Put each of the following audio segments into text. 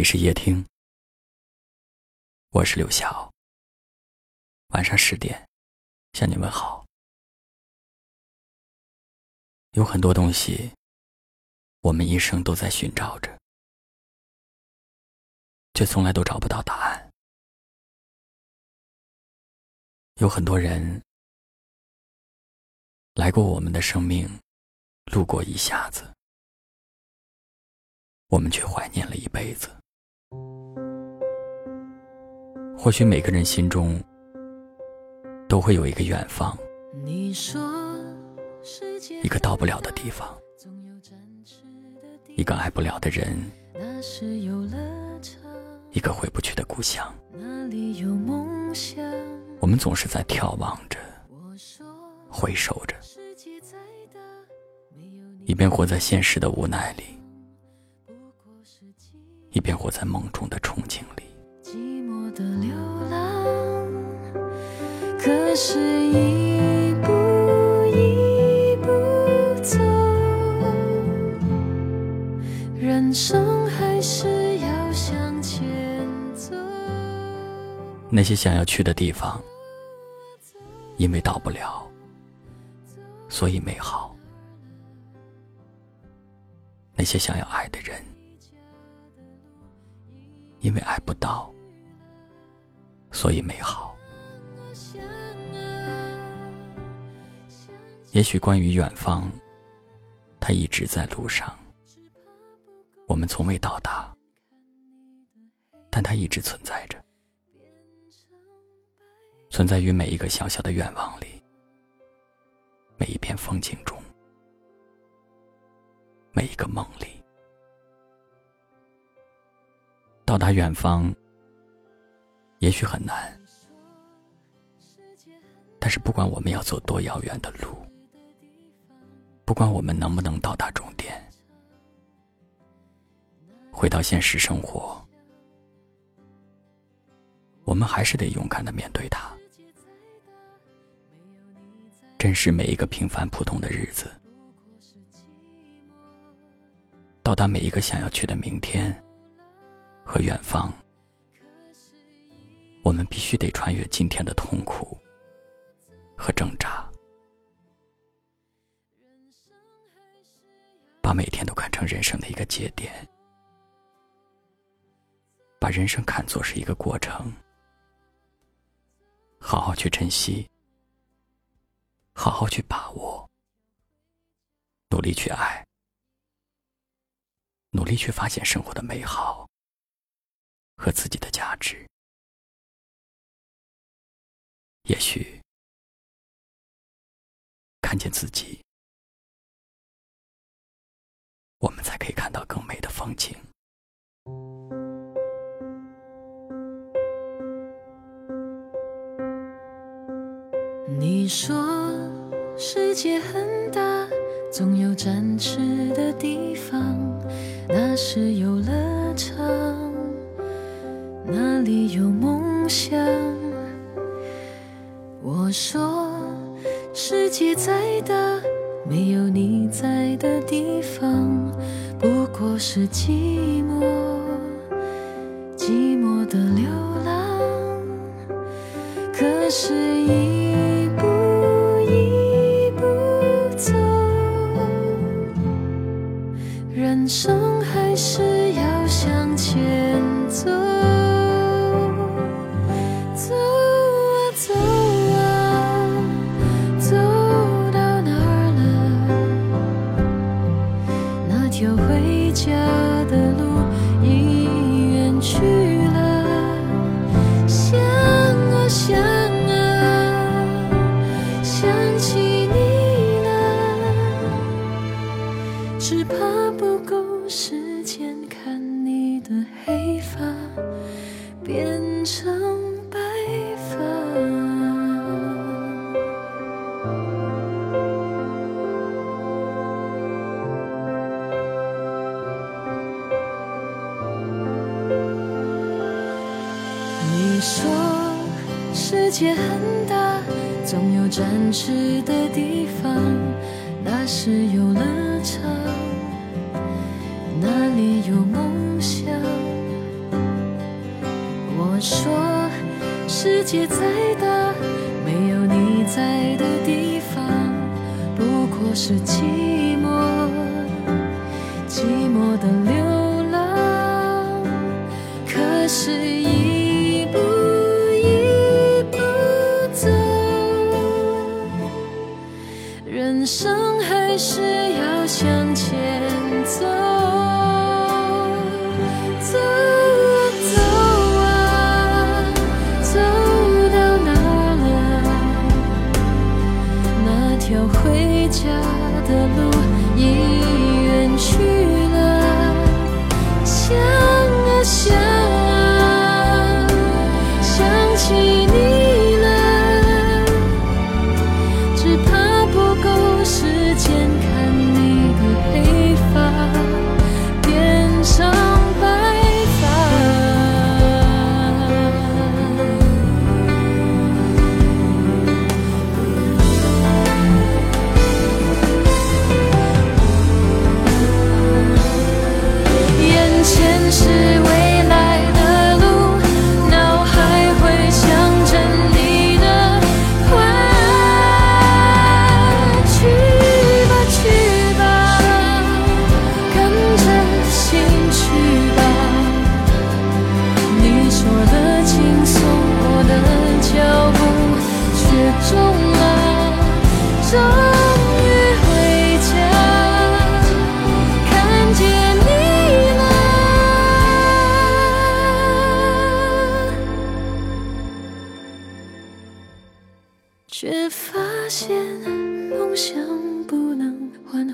里是夜听，我是刘晓。晚上十点，向你问好。有很多东西，我们一生都在寻找着，却从来都找不到答案。有很多人来过我们的生命，路过一下子，我们却怀念了一辈子。或许每个人心中都会有一个远方，一个到不了的地方，一个爱不了的人，一个回不去的故乡。我们总是在眺望着，回首着，一边活在现实的无奈里，一边活在梦中的憧憬里。的流浪，可是一步一步走，人生还是要向前走。那些想要去的地方，因为到不了，所以美好；那些想要爱的人，因为爱不到。所以美好。也许关于远方，它一直在路上，我们从未到达，但它一直存在着，存在于每一个小小的愿望里，每一片风景中，每一个梦里。到达远方。也许很难，但是不管我们要走多遥远的路，不管我们能不能到达终点，回到现实生活，我们还是得勇敢的面对它，珍视每一个平凡普通的日子，到达每一个想要去的明天和远方。我们必须得穿越今天的痛苦和挣扎，把每天都看成人生的一个节点，把人生看作是一个过程，好好去珍惜，好好去把握，努力去爱，努力去发现生活的美好和自己的价值。也许看见自己，我们才可以看到更美的风景。你说世界很大，总有展翅的地方，那是有说，世界再大，没有你在的地方，不过是寂寞，寂寞的流浪。可是，一步一步走，人生还是要向前走。很大，总有展翅的地方，那是游乐场，那里有梦想。我说，世界再大，没有你在的地方，不过是寂寞，寂寞的流浪。可是，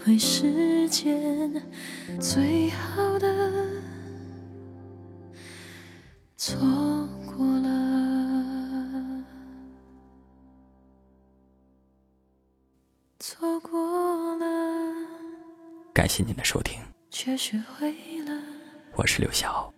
能换回时间，最好的错过了，错过了。感谢您的收听，却学会了。我是刘晓。